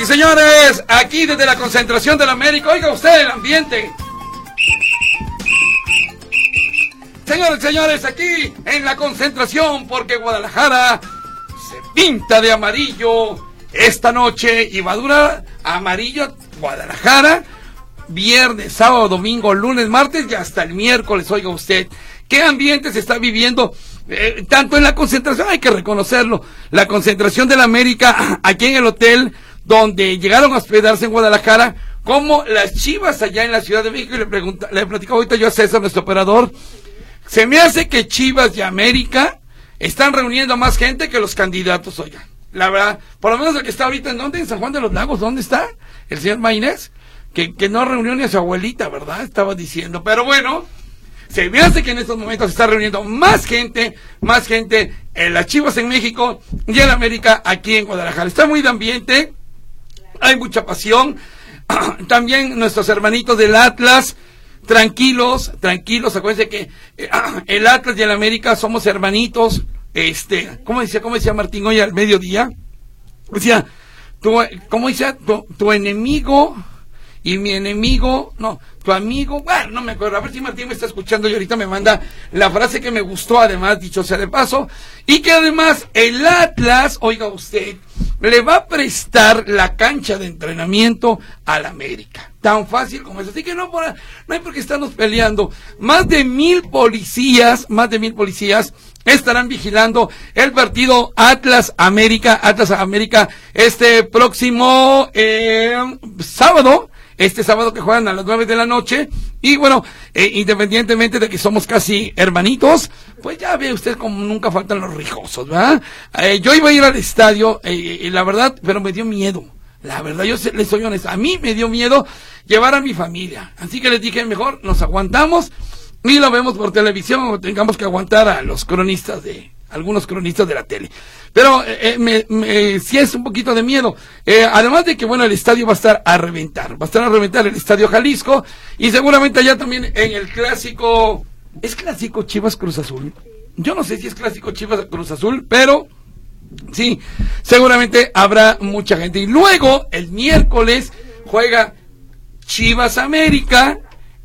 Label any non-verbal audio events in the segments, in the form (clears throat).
Y señores, aquí desde la concentración de la América, oiga usted el ambiente. Señores y señores, aquí en la concentración, porque Guadalajara se pinta de amarillo esta noche y va a durar amarillo Guadalajara, viernes, sábado, domingo, lunes, martes y hasta el miércoles, oiga usted. ¿Qué ambiente se está viviendo? Eh, tanto en la concentración, hay que reconocerlo, la concentración de la América aquí en el hotel donde llegaron a hospedarse en Guadalajara, como las chivas allá en la Ciudad de México, y le, pregunta, le platicaba ahorita yo a César, nuestro operador, se me hace que Chivas de América están reuniendo más gente que los candidatos, oigan. La verdad, por lo menos el que está ahorita en dónde, en San Juan de los Lagos, ¿dónde está? El señor Maynés, que, que no reunió ni a su abuelita, ¿verdad? Estaba diciendo. Pero bueno, se me hace que en estos momentos se está reuniendo más gente, más gente en las Chivas en México y en América aquí en Guadalajara. Está muy de ambiente hay mucha pasión. (clears throat) También nuestros hermanitos del Atlas, tranquilos, tranquilos, acuérdense que eh, (clears throat) el Atlas y el América somos hermanitos. Este, ¿cómo decía, cómo decía Martín hoy al mediodía? Decía, tu, ¿cómo decía? tu enemigo y mi enemigo, no, tu amigo, bueno, no me acuerdo, a ver si Martín me está escuchando y ahorita me manda la frase que me gustó, además, dicho sea de paso, y que además el Atlas, oiga usted, le va a prestar la cancha de entrenamiento al América. Tan fácil como eso. Así que no, no hay por qué estarnos peleando. Más de mil policías, más de mil policías estarán vigilando el partido Atlas América, Atlas América, este próximo eh, sábado este sábado que juegan a las nueve de la noche. Y bueno, eh, independientemente de que somos casi hermanitos, pues ya ve usted como nunca faltan los rijosos, ¿verdad? Eh, yo iba a ir al estadio, eh, y la verdad, pero me dio miedo. La verdad, yo les soy honesto, a mí me dio miedo llevar a mi familia. Así que les dije, mejor nos aguantamos y lo vemos por televisión o tengamos que aguantar a los cronistas de, algunos cronistas de la tele. Pero eh, eh me, me, sí es un poquito de miedo. Eh, además de que, bueno, el estadio va a estar a reventar. Va a estar a reventar el estadio Jalisco. Y seguramente allá también en el clásico. ¿Es clásico Chivas Cruz Azul? Yo no sé si es clásico Chivas Cruz Azul, pero sí, seguramente habrá mucha gente. Y luego, el miércoles, juega Chivas América.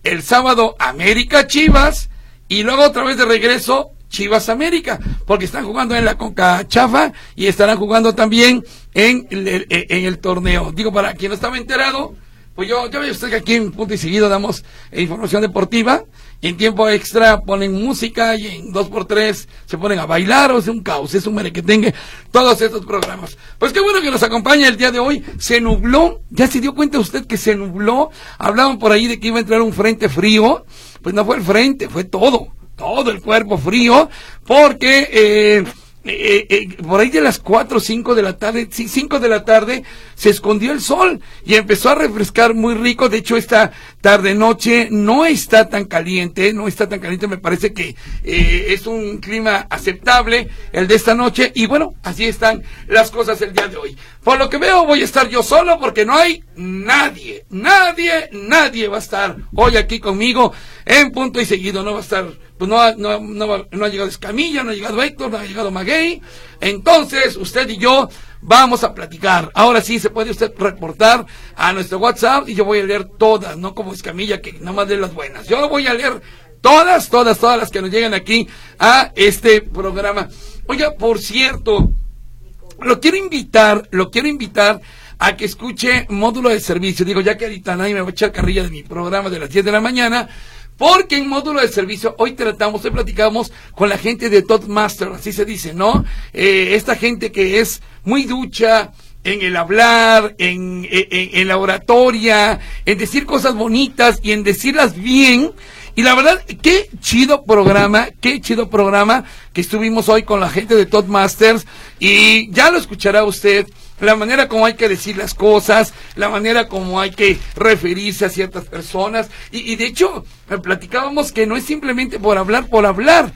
El sábado, América Chivas. Y luego otra vez de regreso, Chivas América, porque están jugando en la Conca Chafa y estarán jugando también en el, en el torneo. Digo, para quien no estaba enterado, pues yo, yo usted que aquí en punto y seguido damos información deportiva y en tiempo extra ponen música y en dos por tres se ponen a bailar o es un caos, es un merequetengue, todos estos programas. Pues qué bueno que nos acompaña el día de hoy. Se nubló, ya se dio cuenta usted que se nubló. Hablaban por ahí de que iba a entrar un frente frío. Pues no fue el frente, fue todo todo el cuerpo frío, porque eh, eh, eh, por ahí de las 4 o 5 de la tarde, 5 de la tarde, se escondió el sol y empezó a refrescar muy rico. De hecho, esta tarde-noche no está tan caliente, no está tan caliente, me parece que eh, es un clima aceptable el de esta noche. Y bueno, así están las cosas el día de hoy. Por lo que veo, voy a estar yo solo porque no hay nadie, nadie, nadie va a estar hoy aquí conmigo en punto y seguido. No va a estar, pues no, no, no, no ha llegado Escamilla, no ha llegado Héctor, no ha llegado Maguey. Entonces, usted y yo vamos a platicar. Ahora sí, se puede usted reportar a nuestro WhatsApp y yo voy a leer todas, no como Escamilla que nada más de las buenas. Yo voy a leer todas, todas, todas las que nos llegan aquí a este programa. Oiga, por cierto, lo quiero invitar, lo quiero invitar a que escuche módulo de servicio. Digo, ya que ahorita nadie me va a echar carrilla de mi programa de las 10 de la mañana, porque en módulo de servicio hoy tratamos, hoy platicamos con la gente de Master, así se dice, ¿no? Eh, esta gente que es muy ducha en el hablar, en, en, la oratoria, en decir cosas bonitas y en decirlas bien. Y la verdad, qué chido programa, qué chido programa que estuvimos hoy con la gente de Masters Y ya lo escuchará usted la manera como hay que decir las cosas, la manera como hay que referirse a ciertas personas. Y, y de hecho, eh, platicábamos que no es simplemente por hablar, por hablar.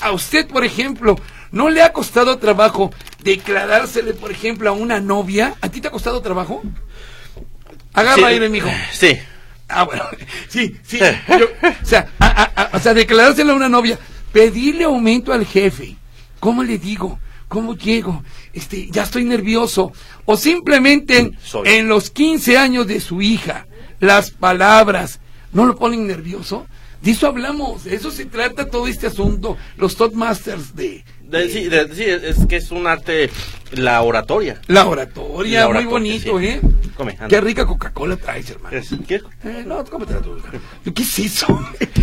A usted, por ejemplo, ¿no le ha costado trabajo declarársele, por ejemplo, a una novia? ¿A ti te ha costado trabajo? Agarra Sí, aire, mijo. Sí. Ah, bueno, (laughs) sí, sí. yo- o, sea, a- a- a- o sea, declarárselo a una novia, pedirle aumento al jefe. ¿Cómo le digo? ¿Cómo llego? Este, ya estoy nervioso. O simplemente Soy. en los 15 años de su hija, las palabras, ¿no lo ponen nervioso? De eso hablamos, de eso se trata todo este asunto, los Toastmasters de, De- sí, de- sí, es, que es un arte, la oratoria. la oratoria, La muy bonito, sí. ¿eh? Come. Qué rica Coca-Cola traes, hermano. Es, ¿qué? Eh, no, cómetela tú. ¿Qué es eso?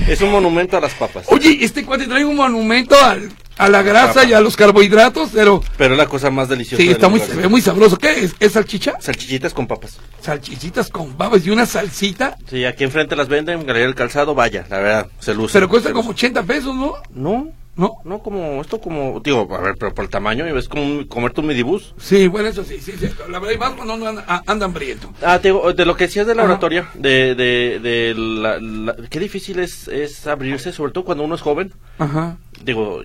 Es un monumento a las papas. Oye, este cuate trae un monumento al- a la grasa Papa. y a los carbohidratos, pero Pero es la cosa más deliciosa. sí, está muy, se universo. ve muy sabroso. ¿Qué es? ¿Es salchicha? Salchichitas con papas. Salchichitas con babas y una salsita, Sí, aquí enfrente las venden, Galería del Calzado, vaya, la verdad, se luce. pero cuesta como luce. 80 pesos, ¿no? No, ¿No? no como, esto como, digo, a ver, pero por el tamaño, es como un- comerte un midibús. Sí, bueno, eso sí, sí, sí. La verdad, y más cuando uno anda, a- anda hambriento. Ah, te digo, de lo que decías de la Ajá. oratoria, de, de, de la, la- qué difícil es, es abrirse, sobre todo cuando uno es joven. Ajá. Digo,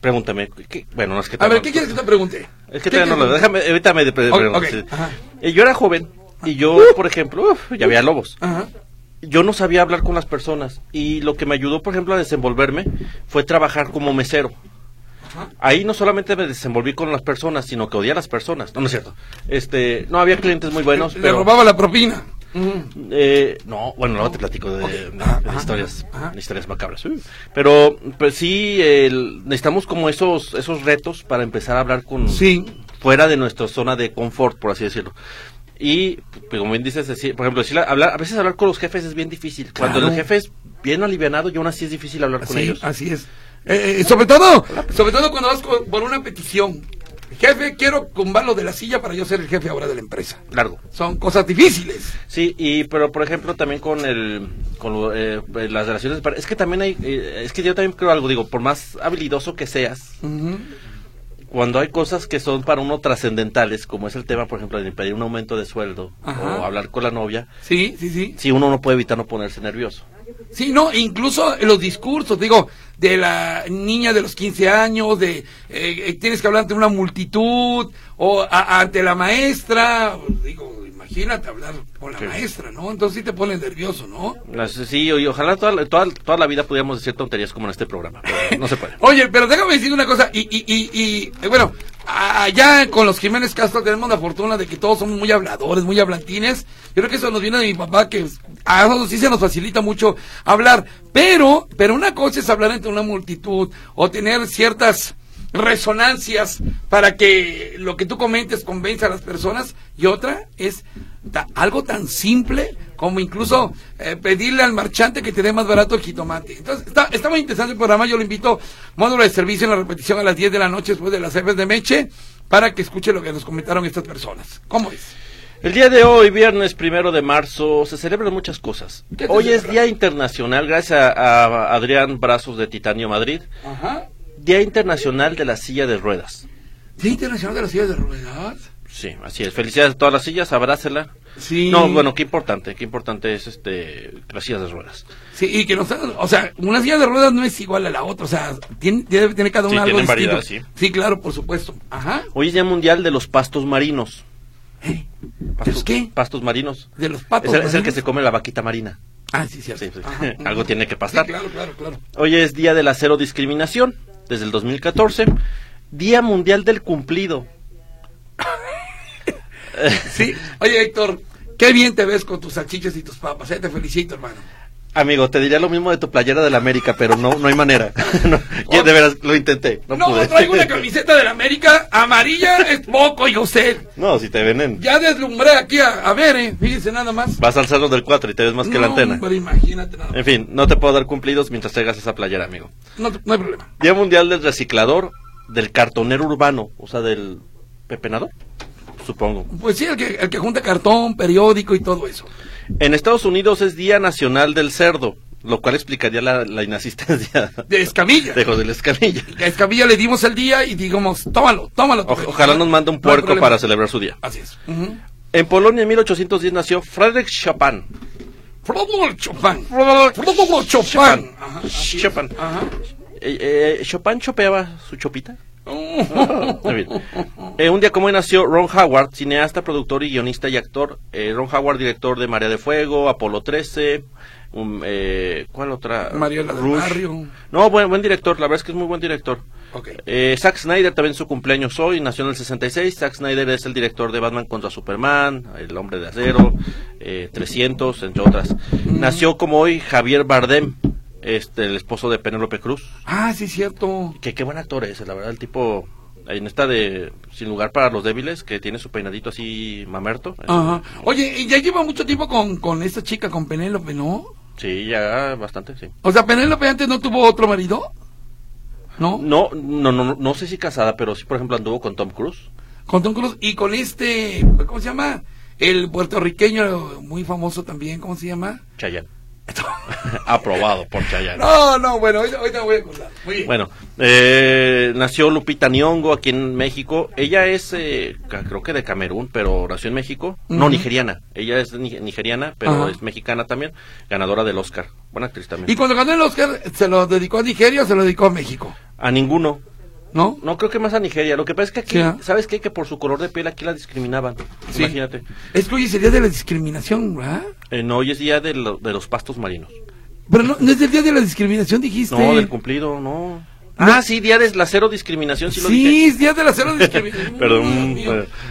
pregúntame, ¿qué- bueno, no es que A ver, te- ¿qué quieres que te pregunte? Es que ¿Qué todavía no lo, déjame, ahorita me pre- sí. Eh, Yo era joven y yo, por ejemplo, uf, ya había lobos. Ajá. Yo no sabía hablar con las personas y lo que me ayudó, por ejemplo, a desenvolverme fue trabajar como mesero. Ahí no solamente me desenvolví con las personas, sino que odié a las personas. No, no es cierto. Este, no había clientes muy buenos, Le pero robaba la propina. Eh, no, bueno, luego te platico de, historias, ajá. historias macabras. Uh. Pero, pues sí, el- necesitamos como esos, esos retos para empezar a hablar con Sí. fuera de nuestra zona de confort, por así decirlo. Y, pues, como bien dices, decir- por ejemplo, decir, hablar, a veces hablar con los jefes es bien difícil. Cuando el jefe es bien alivianado, y aún así es difícil hablar con Sí, ellos. así es. Eh, eh, sobre todo, sobre todo cuando vas con- por una petición. Jefe, quiero tumbarlo de la silla para yo ser el jefe ahora de la empresa. Largo. Son cosas difíciles. Sí, y pero por ejemplo también con el con lo, eh, las relaciones es que también hay eh, es que yo también creo algo, digo, por más habilidoso que seas, Ujú. Cuando hay cosas que son para uno trascendentales, como es el tema, por ejemplo, de pedir un aumento de sueldo Ajá. o hablar con la novia, Sí, sí, sí. sí uno no puede evitar no ponerse nervioso. Sí, no, incluso los discursos, digo, de la niña de los 15 años, de eh, eh, tienes que hablar ante una multitud o a- ante la maestra, digo, imagínate hablar con la Sí. maestra, ¿no? Entonces sí te pones nervioso, ¿no? Sí, y ojalá toda, la- toda, toda la vida pudiéramos decir tonterías como en este programa, pero no se puede. (laughs) Oye, pero déjame decir una cosa, y, y, y, y, eh, bueno, allá con los Jiménez Castro tenemos la fortuna de que todos somos muy habladores, muy hablantines. Yo creo que eso nos viene de mi papá, que a nosotros sí se nos facilita mucho hablar. Pero, pero una cosa es hablar ante una multitud o tener ciertas resonancias para que lo que tú comentes convenza a las personas y otra es ta- algo tan simple como incluso eh, pedirle al marchante que te dé más barato el jitomate. Entonces, está, está muy interesante el programa, yo lo invito, módulo de servicio en la repetición a las 10 de la noche después de las jefes de Meche, para que escuche lo que nos comentaron estas personas. ¿Cómo es? El día de hoy, viernes primero de marzo, se celebran muchas cosas. ¿Qué se Hoy es? Día Internacional, gracias a, a Adrián Brazos de Titanio Madrid, Ajá. Día Internacional de la Silla de Ruedas. Día Internacional de las Sillas de Ruedas. Sí, así es. Felicidades a todas las sillas, abrácela. Sí. No, bueno, qué importante, qué importante es este las sillas de ruedas. Sí, y que nos o sea, una silla de ruedas no es igual a la otra, o sea, tiene, debe tener cada Sí, una algo tienen distinto. variedad, Sí, claro, por supuesto. Ajá. Hoy es Día Mundial de los Pastos Marinos. ¿Eh? ¿De Pastos, los qué? Pastos marinos. De los patos. es, el, es el que se come la vaquita marina. Ah, sí, cierto. Sí, sí. (laughs) Algo tiene que pasar. Sí, claro, claro, claro. Hoy es Día de la Cero Discriminación, desde el 2014. Día Mundial del Cumplido. (laughs) Sí. Oye, Héctor, qué bien te ves con tus salchichas y tus papas, ¿eh? Te felicito, hermano. Amigo, te diría lo mismo de tu playera de la América, pero no, no hay manera. (laughs) No, yo de veras lo intenté, no, No, pude. traigo una (laughs) camiseta de la América, amarilla es poco, yo sé. No, si te ven en... Ya deslumbré aquí a, a ver, ¿eh? Fíjense nada más. Vas al cerro del 4 y te ves más que la antena. hombre, imagínate nada más. En fin, no te puedo dar cumplidos mientras traigas esa playera, amigo. No, no hay problema. Día Mundial del Reciclador, del cartonero urbano, o sea, del pepenador, supongo. Pues sí, el que, el que junta cartón, periódico y todo eso. En Estados Unidos es Día Nacional del Cerdo. lo cual explicaría la, la inasistencia De Escamilla. de José Escamilla. A Escamilla le dimos el día y digamos, tómalo, tómalo. O- ojalá nos mande un puerco para celebrar su día. Así es. En Polonia en 1810 nació Frédéric Chopin. Frodolfo Chopin. Frodolfo Chopin. Es. Chopin. Ajá. Eh, eh, Chopin chopeaba su chopita. Bien. Eh, un día como hoy nació Ron Howard, cineasta, productor y guionista y actor. Eh, Ron Howard, director de María de Fuego, Apolo 13. um, eh, ¿Cuál otra? Del. Barrio. No, buen, buen director, la verdad es que es muy buen director. Ok. Eh, Zack Snyder también su cumpleaños hoy, nació en el 66. Zack Snyder es el director de Batman contra Superman, El Hombre de Acero, eh, 300, entre otras. Nació como hoy Javier Bardem, este, el esposo de Penélope Cruz. Ah, sí, cierto. Que qué buen actor es, la verdad, el tipo en esta de Sin lugar para los débiles, que tiene su peinadito así mamerto. Ajá. Oye, y ya lleva mucho tiempo con, con esta chica, con Penélope, ¿no? Sí, ya bastante, sí. O sea, Penélope antes no tuvo otro marido. ¿No? No, no, no, no sé si casada, pero sí, por ejemplo, anduvo con Tom Cruise. Con Tom Cruise y con este, ¿cómo se llama? El puertorriqueño muy famoso también, ¿cómo se llama? Chayanne. (laughs) Aprobado por Chayanne. No, no, bueno, hoy, hoy te voy a acordar. Muy bien. Bueno, eh, nació Lupita Nyong'o aquí en México. Ella es, eh, creo que de Camerún, pero nació en México. No, nigeriana. Ella es ni- nigeriana, pero es mexicana también. Ganadora del Oscar. Buena actriz también. Y cuando ganó el Oscar, ¿se lo dedicó a Nigeria o se lo dedicó a México? A ninguno. ¿No? No, creo que más a Nigeria. Lo que pasa es que aquí, Sí, ¿ah? ¿sabes qué? Que por su color de piel aquí la discriminaban. Sí. Imagínate. Es que hoy es el día de la discriminación, ¿verdad? Eh, no, hoy es día de, lo- de los pastos marinos. Pero no, no es el día de la discriminación, dijiste. No, del cumplido, no. Ah, sí, día de la cero discriminación, sí lo Sí, dije. es día de la cero (laughs) discriminación. Perdón.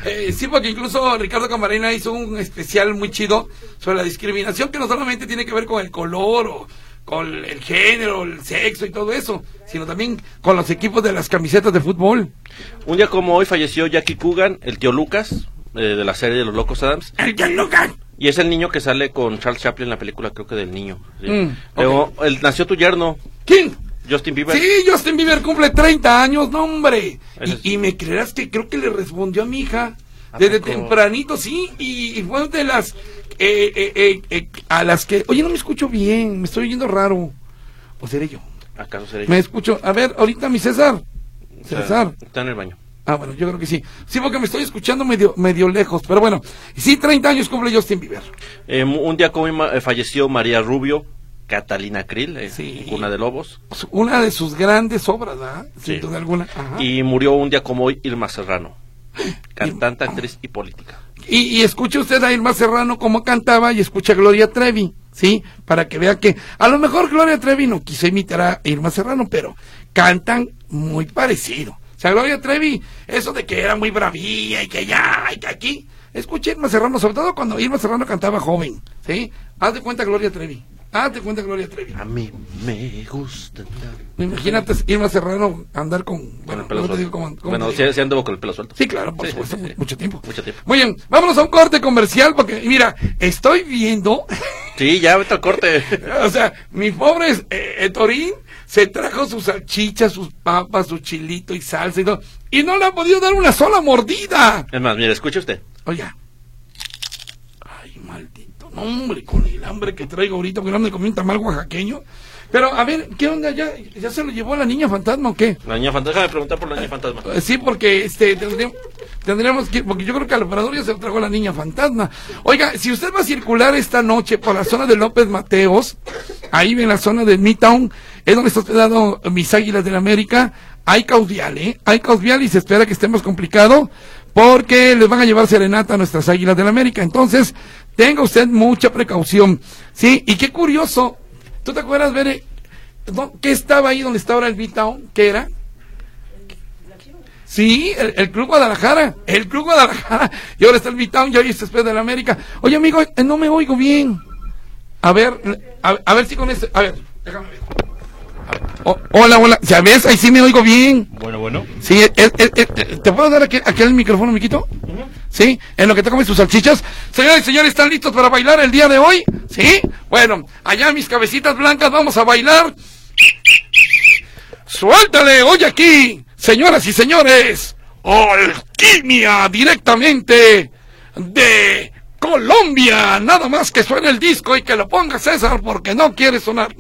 Eh, sí, porque incluso Ricardo Camarena hizo un especial muy chido sobre la discriminación que no solamente tiene que ver con el color o con el género, el sexo y todo eso, sino también con los equipos de las camisetas de fútbol. Un día como hoy falleció Jackie Coogan, el tío Lucas, eh, de la serie de los Locos Adams. ¡El Jan Logan! Y es el niño que sale con Charles Chaplin en la película, creo que del niño. sí. Mm, Luego, el, nació tu yerno, ¿Quién? Justin Bieber. Sí, Justin Bieber cumple 30 años, no hombre. Y, y me creerás que creo que le respondió a mi hija ¿A desde tempranito, sí, y, y fue de las eh, eh, eh, eh, a las que, oye, no me escucho bien, me estoy oyendo raro. ¿O seré yo? ¿Acaso será Me escucho, a ver, ahorita mi César. César. Está en el baño. Ah, bueno, yo creo que sí. Sí, porque me estoy escuchando medio, medio lejos, pero bueno. Sí, 30 años cumple Justin Bieber. Eh, un día como falleció María Rubio, Catalina Krill, Sí. Cuna de Lobos. Una de sus grandes obras, ¿verdad? Sin Sí. duda alguna. Ajá. Y murió un día como hoy Irma Serrano, cantante, actriz y política. Y, escuche usted a Irma Serrano cómo cantaba y escucha a Gloria Trevi, ¿sí? Para que vea que a lo mejor Gloria Trevi no quiso imitar a Irma Serrano, pero cantan muy parecido. O sea, Gloria Trevi, eso de que era muy bravía y que ya, y que aquí. Escuche Irma Serrano, sobre todo cuando Irma Serrano cantaba joven, ¿sí? Haz de cuenta Gloria Trevi. Haz de cuenta Gloria Trevi. A mí me gusta andar Imagínate Irma Serrano andar con... con Bueno, el pelo no te suelto. digo cómo- cómo bueno, te digo. sí, sí anduvo con el pelo suelto. Sí, claro, por Sí, supuesto, sí, sí. mucho tiempo. Mucho tiempo. Muy bien, vámonos a un corte comercial porque, mira, estoy viendo, (laughs) Sí, ya vete al corte. (laughs) o sea, mi pobre eh, eh, Torín se trajo sus salchichas, sus papas, su chilito y salsa y todo, y no le ha podido dar una sola mordida. Es más, mire, escuche usted. Oiga. Hombre, con el hambre que traigo ahorita, porque no me comí un tamal oaxaqueño. Pero, a ver, ¿qué onda? ¿Ya, ya se lo llevó la niña fantasma o qué? La niña fantasma, déjame preguntar por la niña fantasma. Eh, Sí, porque este tendríamos, tendríamos que, porque yo creo que al operador ya se lo trajo la niña fantasma. Oiga, si usted va a circular esta noche por la zona de López Mateos, ahí en la zona de Midtown, es donde está hospedado mis águilas del América, hay causvial, ¿eh? Hay causvial y se espera que esté más complicado porque les van a llevar serenata a nuestras águilas del América. Entonces, tenga usted mucha precaución. Sí, y qué curioso. ¿Tú te acuerdas, Bere? ¿Qué estaba ahí donde está ahora el Midtown? ¿Qué era? Sí, el, el Club Guadalajara, el Club Guadalajara. Y ahora está el Midtown y hoy está después de la América. Oye, amigo, eh, no me oigo bien. A ver, a, a ver si con este. A ver, déjame ver. Hola, hola. ¿Ya ves? Ahí sí me oigo bien. Bueno, bueno. Sí, es- es- ¿te puedo dar aquí, aquí el micrófono, miquito? Sí, en lo que te comes tus salchichas. Señores y señores, ¿están listos para bailar el día de hoy? Sí. Bueno, allá mis cabecitas blancas, vamos a bailar. Suéltale, hoy aquí, señoras y señores, alquimia directamente de Colombia. Nada más que suene el disco y que lo ponga César porque no quiere sonar.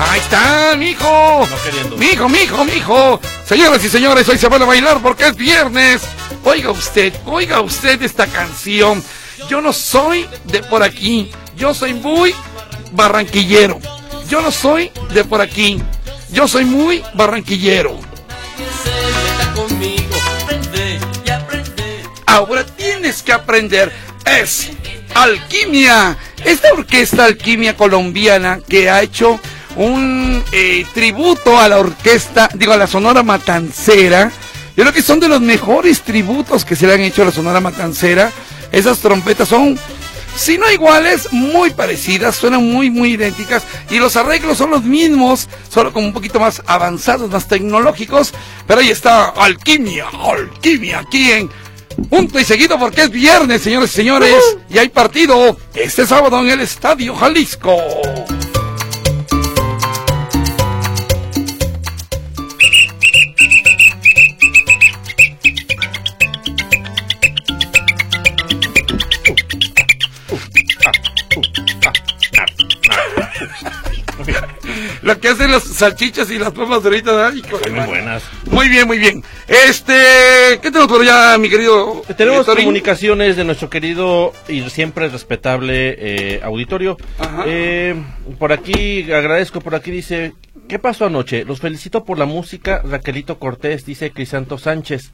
Ahí está, mijo. No queriendo. Mijo, mijo, mijo. Señoras y señores, hoy se van a bailar porque es viernes. Oiga usted, oiga usted esta canción. Yo no soy de por aquí. Yo soy muy barranquillero. Yo no soy de por aquí. Yo soy muy barranquillero. Ahora tienes que aprender. Es Alquimia. Esta orquesta Alquimia colombiana que ha hecho un eh, tributo a la orquesta, digo, a la Sonora Matancera. Yo creo que son de los mejores tributos que se le han hecho a la Sonora Matancera. Esas trompetas son, si no iguales, muy parecidas, suenan muy, muy idénticas. Y los arreglos son los mismos, solo como un poquito más avanzados, más tecnológicos. Pero ahí está Alquimia, Alquimia, aquí en Punto y seguido porque es viernes, señores y señores. Y hay partido este sábado en el Estadio Jalisco. Que hacen las salchichas y las papas ahorita. ay, Son muy buenas. Muy bien, muy bien. Este, ¿qué tenemos por allá, mi querido? Tenemos eh, Torín? comunicaciones de nuestro querido y siempre respetable eh, auditorio. Ajá. Eh, por aquí, agradezco, por aquí dice, ¿qué pasó anoche? Los felicito por la música, Raquelito Cortés, dice Crisanto Sánchez.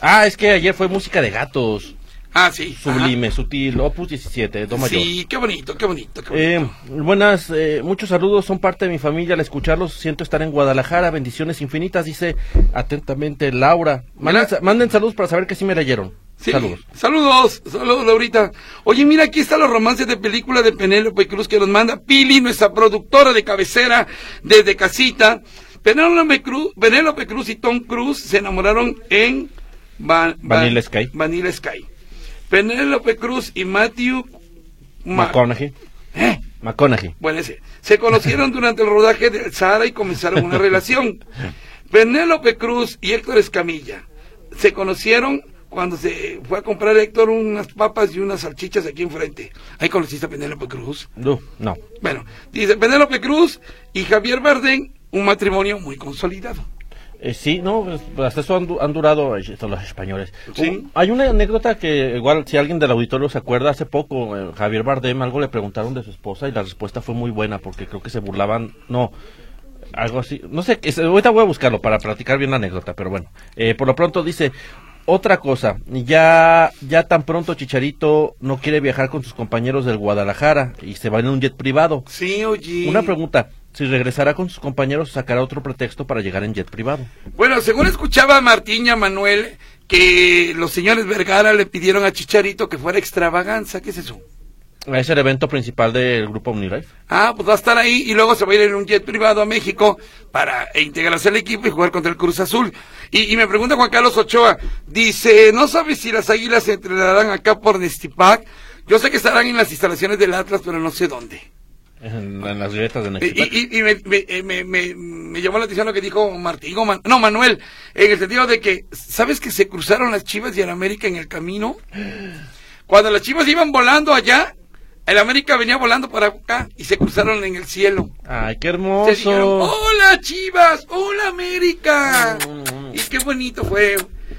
Ah, es que ayer fue música de gatos. Ah, sí. Sublime, sutil, Opus 17, Do mayor. Sí, qué bonito, qué bonito, qué bonito. Eh, buenas, eh, muchos saludos, son parte de mi familia, al escucharlos siento estar en Guadalajara, bendiciones infinitas, dice atentamente Laura. Manden, manden saludos para saber que sí me leyeron. Sí. Saludos. Saludos, saludos, Laurita. Oye, mira, aquí están los romances de película de Penélope Cruz que nos manda Pili, nuestra productora de cabecera desde casita. Penélope Cruz, Penélope Cruz y Tom Cruise se enamoraron en Va- Va- Vanilla Sky. Vanilla Sky. Penélope Cruz y Matthew Ma- McConaughey. ¿Eh? McConaughey. Bueno, ese. Se conocieron durante el rodaje de Sahara y comenzaron una relación. Penélope Cruz y Héctor Escamilla se conocieron cuando se fue a comprar Héctor unas papas y unas salchichas aquí enfrente. Ahí conociste a Penélope Cruz. No, no. Bueno, dice Penélope Cruz y Javier Bardem, un matrimonio muy consolidado. Eh, sí, no, pues, hasta eso han, du- han durado eh, estos los españoles. Sí. Hay una anécdota que igual si alguien del auditorio se acuerda, hace poco eh, Javier Bardem algo le preguntaron de su esposa y la respuesta fue muy buena porque creo que se burlaban, no, algo así, no sé, es- ahorita voy a buscarlo para platicar bien la anécdota, pero bueno, Eh, por lo pronto dice, otra cosa, ya, ya tan pronto Chicharito no quiere viajar con sus compañeros del Guadalajara y se va en un jet privado. Sí, oye. Una pregunta, si regresará con sus compañeros sacará otro pretexto para llegar en jet privado. Bueno, según escuchaba a Martín y a Manuel, que los señores Vergara le pidieron a Chicharito que fuera extravaganza. ¿Qué es eso? Es el evento principal del grupo OmniLife. Ah, pues va a estar ahí y luego se va a ir en un jet privado a México para e integrarse al equipo y jugar contra el Cruz Azul. Y, y me pregunta Juan Carlos Ochoa, dice, ¿no sabes si las águilas se entrenarán acá por Nestipac? Yo sé que estarán en las instalaciones del Atlas, pero no sé dónde. En, en las grietas de Nexipac. y- y me, me- eh, me- me- me llamó la atención lo que dijo Martín, o Man- no, Manuel, en el sentido de que, ¿sabes que se cruzaron las Chivas y el América en el camino? Cuando las Chivas iban volando allá, el América venía volando para acá y se cruzaron en el cielo. Ay, qué Se dijeron, hermoso. hola Chivas, hola América. Mm. Y qué bonito fue.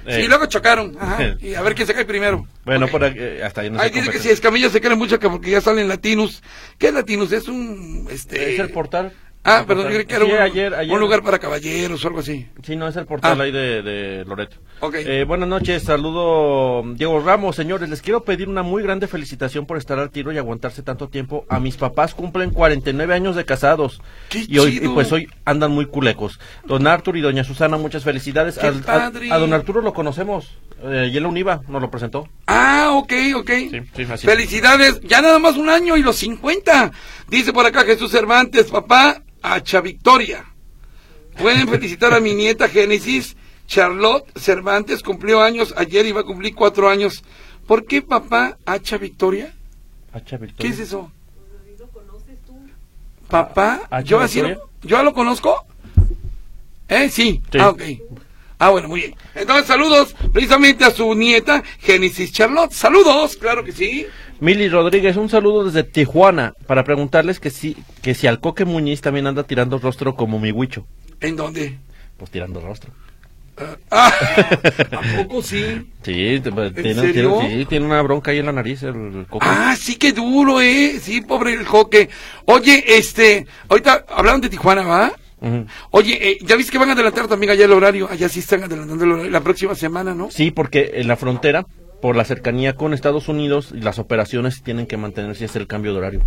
Eh. Y luego chocaron. Ajá. (laughs) Y a ver quién se cae primero. Bueno, Ok. por aquí, eh, hasta ahí no Ahí dice que si Escamilla se cree mucho que porque ya salen latinos. ¿Qué es latinos? Es un este Es el portal. Ah, perdón, yo creí que era Sí, un, ayer, ayer. un lugar para caballeros o algo así. Sí, no, es el portal Ah. ahí de, de Loreto. Eh, buenas noches, saludo Diego Ramos, señores. Les quiero pedir una muy grande felicitación por estar al tiro y aguantarse tanto tiempo. A mis papás cumplen 49 años de casados. ¡Qué y hoy, chido! y pues hoy andan muy culecos. Don Artur y doña Susana, muchas felicidades. ¡Qué Al- a- don Arturo lo conocemos. Eh, y él Univa nos lo presentó. Ah, ok, ok. Sí, sí, así. Felicidades. Ya nada más un año y los 50. Dice por acá Jesús Cervantes, papá, Hacha Victoria. Pueden felicitar a mi nieta Génesis. Charlotte Cervantes cumplió años ayer y va a cumplir cuatro años. ¿Por qué papá Hacha Victoria? Hacha ¿Qué Victoria. es eso? Papá, ¿Hacha yo así yo lo conozco. ¿Eh? Sí. Sí. Ah, ok. Ah, bueno, muy bien. Entonces, saludos precisamente a su nieta, Génesis Charlotte. Saludos, claro que sí. Mili Rodríguez, un saludo desde Tijuana para preguntarles que si, que si al Coque Muñiz también anda tirando rostro como mi huicho. ¿En dónde? Pues tirando rostro. Ah, (laughs) ¿A poco sí? Sí, pues, tiene, tiene- sí, tiene una bronca ahí en la nariz el Coque. Ah, sí que duro, ¿eh? Sí, pobre el joque. Oye, este, ahorita hablaron de Tijuana, ¿va? Oye, eh, ya viste que van a adelantar también allá el horario. Allá sí están adelantando el horario la próxima semana, ¿no? Sí, porque en la frontera, por la cercanía con Estados Unidos, las operaciones tienen que mantenerse ese el cambio de horario.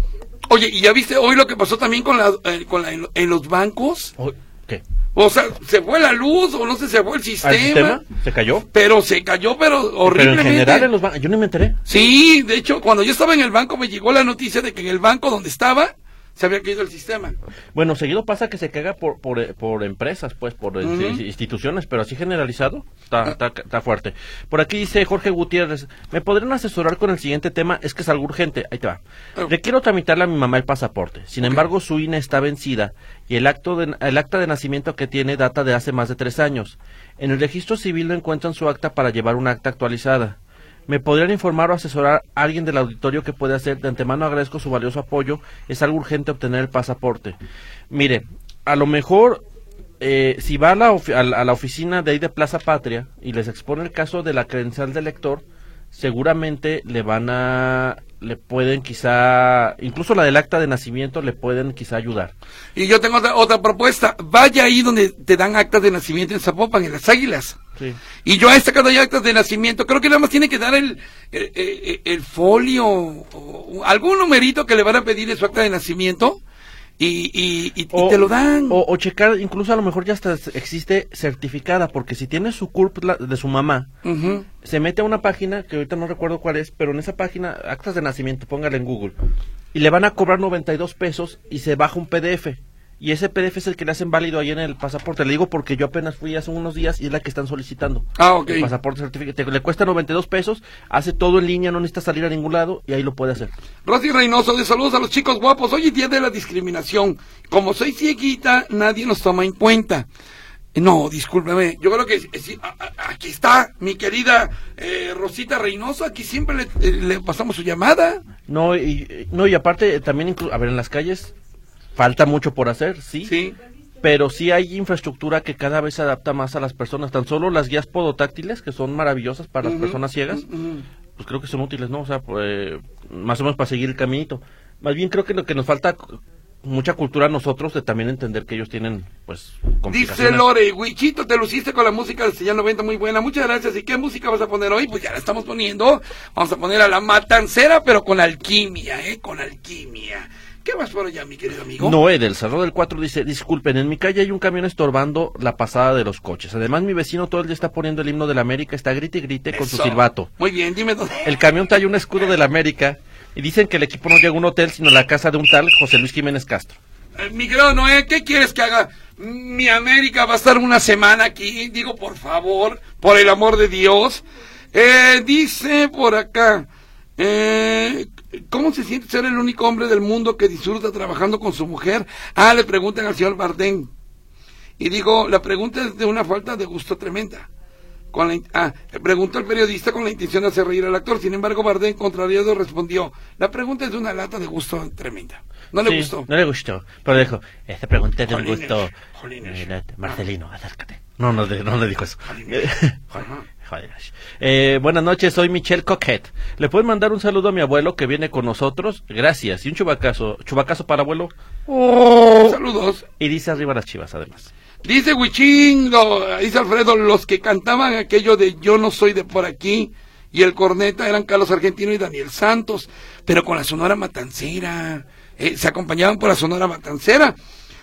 Oye, ¿y ya viste hoy lo que pasó también con la, eh, con la, en, en los bancos? ¿Qué? O sea, se fue la luz o no sé, se fue el sistema. ¿Al sistema? ¿Se cayó? Pero se cayó, pero Pero horriblemente. en general en los bancos, yo no me enteré. Sí, de hecho, cuando yo estaba en el banco me llegó la noticia de que en el banco donde estaba se había caído el sistema. Bueno, seguido pasa que se caga por, por, eh, por empresas, pues, por Ujú. instituciones, pero así generalizado, está, está, está fuerte. Por aquí dice Jorge Gutiérrez, ¿me podrían asesorar con el siguiente tema? Es que es algo urgente. Ahí te va. Oh. Le quiero tramitarle a mi mamá el pasaporte. Sin embargo, su INE está vencida y el, acto de, el acta de nacimiento que tiene data de hace más de tres años. En el registro civil no encuentran su acta para llevar una acta actualizada. ¿Me podrían informar o asesorar a alguien del auditorio que puede hacer? De antemano agradezco su valioso apoyo. Es algo urgente obtener el pasaporte. Mire, a lo mejor eh, si va a la, a la oficina de ahí de Plaza Patria y les expone el caso de la credencial del lector, seguramente le van a, le pueden quizá, incluso la del acta de nacimiento le pueden quizá ayudar. Y yo tengo otra, otra propuesta. Vaya ahí donde te dan actas de nacimiento en Zapopan, en las Águilas. Sí. Y yo he sacado ya actas de nacimiento. Creo que nada más tiene que dar el, el, el- el folio o algún numerito que le van a pedir en su acta de nacimiento y, y, y- y te lo dan. O, o checar, incluso a lo mejor ya hasta existe certificada, porque si tiene su CURP de su mamá, se mete a una página, que ahorita no recuerdo cuál es, pero en esa página, actas de nacimiento, póngale en Google, y le van a cobrar 92 pesos y se baja un PDF. Y ese PDF es el que le hacen válido ahí en el pasaporte. Le digo porque yo apenas fui hace unos días y es la que están solicitando. Ah, ok. El pasaporte certificado. Le cuesta 92 pesos, hace todo en línea, no necesita salir a ningún lado y ahí lo puede hacer. Rosy Reynoso, de saludos a los chicos guapos. Hoy es día de la discriminación. Como soy cieguita, nadie nos toma en cuenta. No, discúlpeme. Yo creo que eh, sí, aquí está mi querida eh, Rosita Reynoso. Aquí siempre le, eh, le pasamos su llamada. No, y, no, y aparte eh, también, inclu- a ver, en las calles falta mucho por hacer, sí, Sí. pero sí hay infraestructura que cada vez se adapta más a las personas. Tan solo las guías podotáctiles, que son maravillosas para las personas ciegas, pues creo que son útiles, ¿no? O sea, pues, más o menos para seguir el caminito. Más bien creo que lo que nos falta mucha cultura a nosotros de también entender que ellos tienen, pues, Dice. Lore, Wichito, te luciste con la música del Señal 90, muy buena. Muchas gracias. ¿Y qué música vas a poner hoy? Pues ya la estamos poniendo. Vamos a poner a la matancera, pero con alquimia, ¿eh? Con alquimia. ¿Qué vas por allá, mi querido amigo? Noé del Cerro del 4 dice, disculpen, en mi calle hay un camión estorbando la pasada de los coches. Además, mi vecino todo el día está poniendo el himno de la América, está grite y grite con su silbato. Muy bien, dime dónde. El camión trae un escudo de la América y dicen que el equipo no llega a un hotel, sino a la casa de un tal José Luis Jiménez Castro. Eh, Mi querido Noé, ¿qué quieres que haga? Mi América va a estar una semana aquí. Digo, por favor, por el amor de Dios. Eh, dice por acá, eh, ¿cómo se siente ser el único hombre del mundo que disfruta trabajando con su mujer? Ah, le preguntan al señor Bardén. Y digo, la pregunta es de una falta de gusto tremenda. Con la ah, preguntó el periodista con la intención de hacer reír al actor. Sin embargo, Bardén, contrariado, respondió, la pregunta es de una lata de gusto tremenda. No le Sí, gustó. No le gustó, pero dijo, esta pregunta es de un gusto... eh, Marcelino, acércate. No, no, le- no le dijo eso. (laughs) Eh, buenas noches, soy Michelle Coquette. ¿Le pueden mandar un saludo a mi abuelo que viene con nosotros? Gracias. Y un chubacazo, chubacazo para abuelo. Saludos. Y dice arriba las chivas, además. Dice Huichín, lo- dice Alfredo, los que cantaban aquello de Yo no soy de por aquí y el corneta eran Carlos Argentino y Daniel Santos, pero con la Sonora Matancera. Eh, se acompañaban por la Sonora Matancera.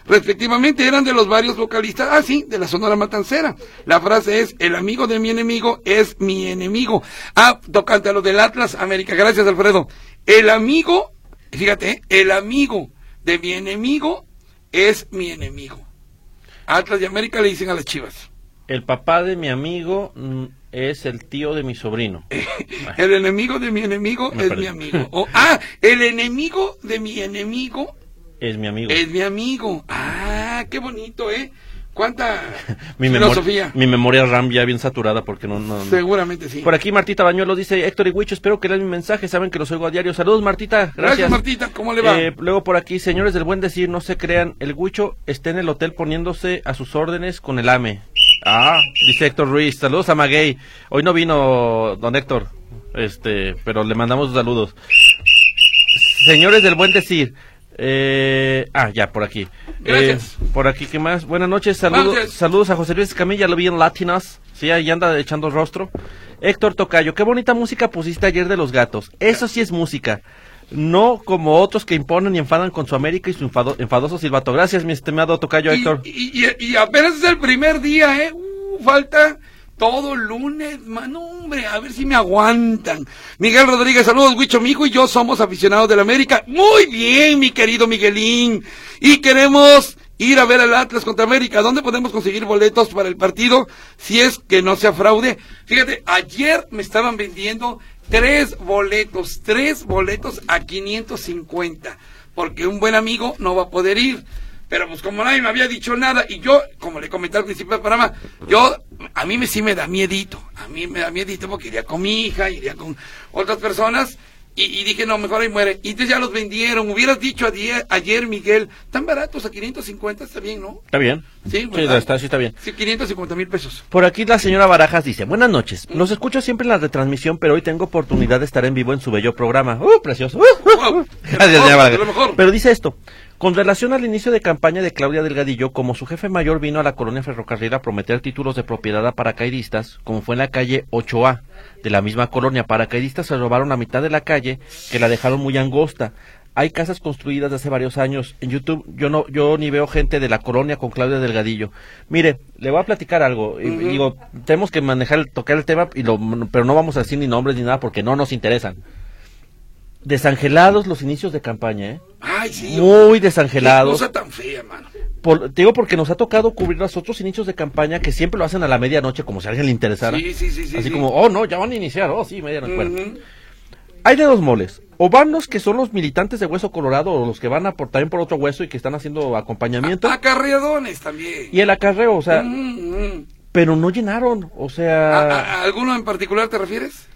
Respectivamente eran de los varios vocalistas, ah sí, de la Sonora Matancera. La frase es, el amigo de mi enemigo es mi enemigo. Ah, tocante a lo del Atlas América, gracias Alfredo. El amigo, fíjate, eh, el amigo de mi enemigo es mi enemigo. Atlas de América le dicen a las chivas. El papá de mi amigo mm, es el tío de mi sobrino. (laughs) El enemigo de mi enemigo Me es perdí. mi amigo. (laughs) O, ah, el enemigo de mi enemigo Es mi amigo. es mi amigo. Ah, qué bonito, ¿eh? ¿Cuánta (laughs) Mi memoria, filosofía? mi memoria RAM ya bien saturada porque no... no, no. Seguramente sí. Por aquí Martita Bañuelos dice, Héctor y Huicho, espero que lean mi mensaje, saben que los oigo a diario. Saludos Martita, gracias. Gracias, Martita. ¿Cómo le va? Eh, luego por aquí, señores del buen decir, no se crean, el Huicho está en el hotel poniéndose a sus órdenes con el AME. Ah, dice Héctor Ruiz, saludos a Maguey. Hoy no vino don Héctor, este, pero le mandamos saludos. Señores del buen decir, eh, ah, ya, por aquí. Gracias. Eh, por aquí, ¿qué más? Buenas noches, saludos, Gracias. saludos a José Luis Camilla, lo vi en Latinos. Sí, ahí anda echando rostro. Héctor Tocayo, qué bonita música pusiste ayer de los gatos. Eso sí es música. No como otros que imponen y enfadan con su América y su enfado- enfadoso silbato. Gracias, mi estimado Tocayo y, Héctor. y- y- y apenas es el primer día, ¿eh? Uh, falta todo lunes, mano, hombre, a ver si me aguantan. Miguel Rodríguez, saludos, Huicho, mi hijo y yo somos aficionados del América. Muy bien, mi querido Miguelín. Y queremos ir a ver al Atlas contra América. ¿Dónde podemos conseguir boletos para el partido si es que no sea fraude? Fíjate, ayer me estaban vendiendo tres boletos, tres boletos a 550, porque un buen amigo no va a poder ir. Pero pues como nadie me había dicho nada y yo, como le comenté al principio del programa, yo, a mí me sí me da miedito, a mí me da miedito porque iría con mi hija, iría con otras personas y, y dije, no, mejor ahí muere. Y entonces ya los vendieron, hubieras dicho ayer, ayer Miguel, tan baratos a 550, está bien, ¿no? ¿Está bien? Sí, sí, está, sí está bien. Sí, 550 mil pesos. Por aquí la señora Barajas dice, buenas noches, los escucho siempre en la retransmisión, pero hoy tengo oportunidad de estar en vivo en su bello programa. ¡Uh, precioso! ¡Uh, uh, uh! (laughs) Gracias, señora Barajas. Pero dice esto, con relación al inicio de campaña de Claudia Delgadillo, como su jefe mayor vino a la colonia ferrocarril a prometer títulos de propiedad a paracaidistas, como fue en la calle 8A de la misma colonia, paracaidistas se robaron la mitad de la calle, que la dejaron muy angosta. Hay casas construidas de hace varios años. En YouTube yo no yo ni veo gente de la colonia con Claudia Delgadillo. Mire, le voy a platicar algo. Digo, tenemos que manejar, tocar el tema, y lo, pero no vamos a decir ni nombres ni nada porque no nos interesan. Desangelados los inicios de campaña, ¿eh? Ay, sí. Muy Qué desangelados. cosa tan fea, mano. Por- te digo porque nos ha tocado cubrir los otros inicios de campaña que siempre lo hacen a la medianoche, como si a alguien le interesara. Sí, sí, sí, sí. Así sí. como, oh no, ya van a iniciar, oh sí, medianoche. Ujú. hay de dos moles. O van los que son los militantes de Hueso Colorado o los que van a por, también por otro hueso y que están haciendo acompañamiento. Acarreadones también. Y el acarreo, o sea, pero no llenaron. O ¿A, sea, a- a alguno en particular te refieres?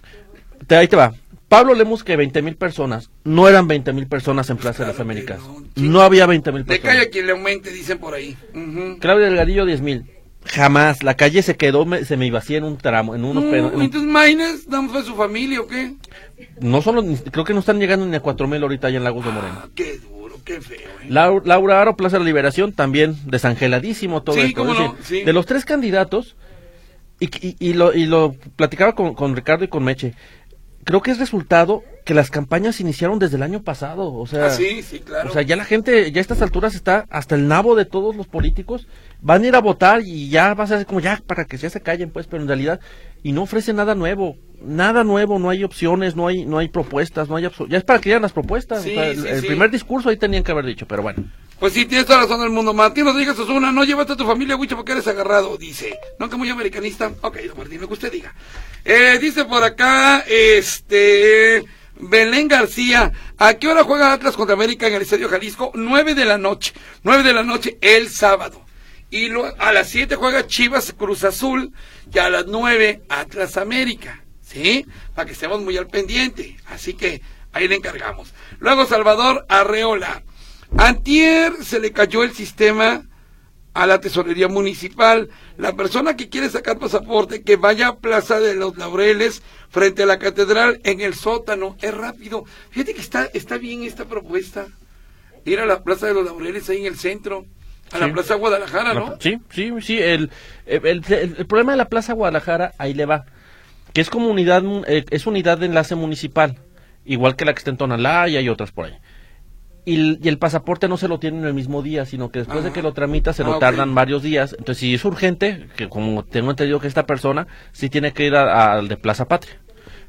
te- ahí te va. Pablo Lemus que 20 mil personas. No eran 20 mil personas en Plaza de las Américas. no, No había 20 mil Le personas. cae a quien le aumente, dicen por ahí. Ujú. Claudia Delgadillo 10 mil. Jamás. La calle se quedó, me- se me vacía en un tramo, en unos No, pedos. en entonces Maines, ¿dónde fue su familia o qué? No son los- creo que no están llegando ni a 4 mil ahorita allá en Lagos de Moreno. Ah, qué duro, qué feo. ¿eh? Lau- Laura Aro, Plaza de la Liberación, también desangeladísimo todo Sí, esto. cómo Es no, decir, sí. De los tres candidatos, y, y- y lo, y lo platicaba con, con Ricardo y con Meche, creo que es resultado que las campañas iniciaron desde el año pasado. O sea, Ah, sí, sí, claro. o sea, ya la gente, ya a estas alturas está hasta el nabo de todos los políticos. Van a ir a votar y ya va a ser como ya para que ya se callen, pues, pero en realidad, y no ofrecen nada nuevo. Nada nuevo, no hay opciones, no hay, no hay propuestas, no hay Ya es para que digan las propuestas. Sí, o sea, el primer discurso ahí tenían que haber dicho, pero bueno. Pues sí, tienes toda la razón del mundo. Martín Rodríguez Osuna, no llévate a tu familia, Huicho, porque eres agarrado, dice. No, que muy americanista. Ok, don Martín, lo que usted diga. Eh, dice por acá, este... Belén García, ¿a qué hora juega Atlas contra América en el Estadio Jalisco? Nueve de la noche. Nueve de la noche el sábado. Y a las siete juega Chivas Cruz Azul y a las nueve Atlas América. ¿Sí? Para que estemos muy al pendiente. Así que ahí le encargamos. Luego Salvador Arreola. Antier se le cayó el sistema a la tesorería municipal. La persona que quiere sacar pasaporte, que vaya a Plaza de los Laureles, frente a la catedral, en el sótano. Es rápido. Fíjate que está, está bien esta propuesta. Ir a la Plaza de los Laureles, ahí en el centro. A la. Plaza Guadalajara, ¿no? Sí, sí, sí. El, el, el- el problema de la Plaza Guadalajara, ahí le va. Que es como unidad, eh, es unidad de enlace municipal. Igual que la que está en Tonalá y hay otras por ahí. Y, el- y el pasaporte no se lo tienen el mismo día, sino que después de Ah. que lo tramita se Ah, lo tardan varios días. Entonces, si es urgente, que como tengo entendido que esta persona, sí tiene que ir al de Plaza Patria.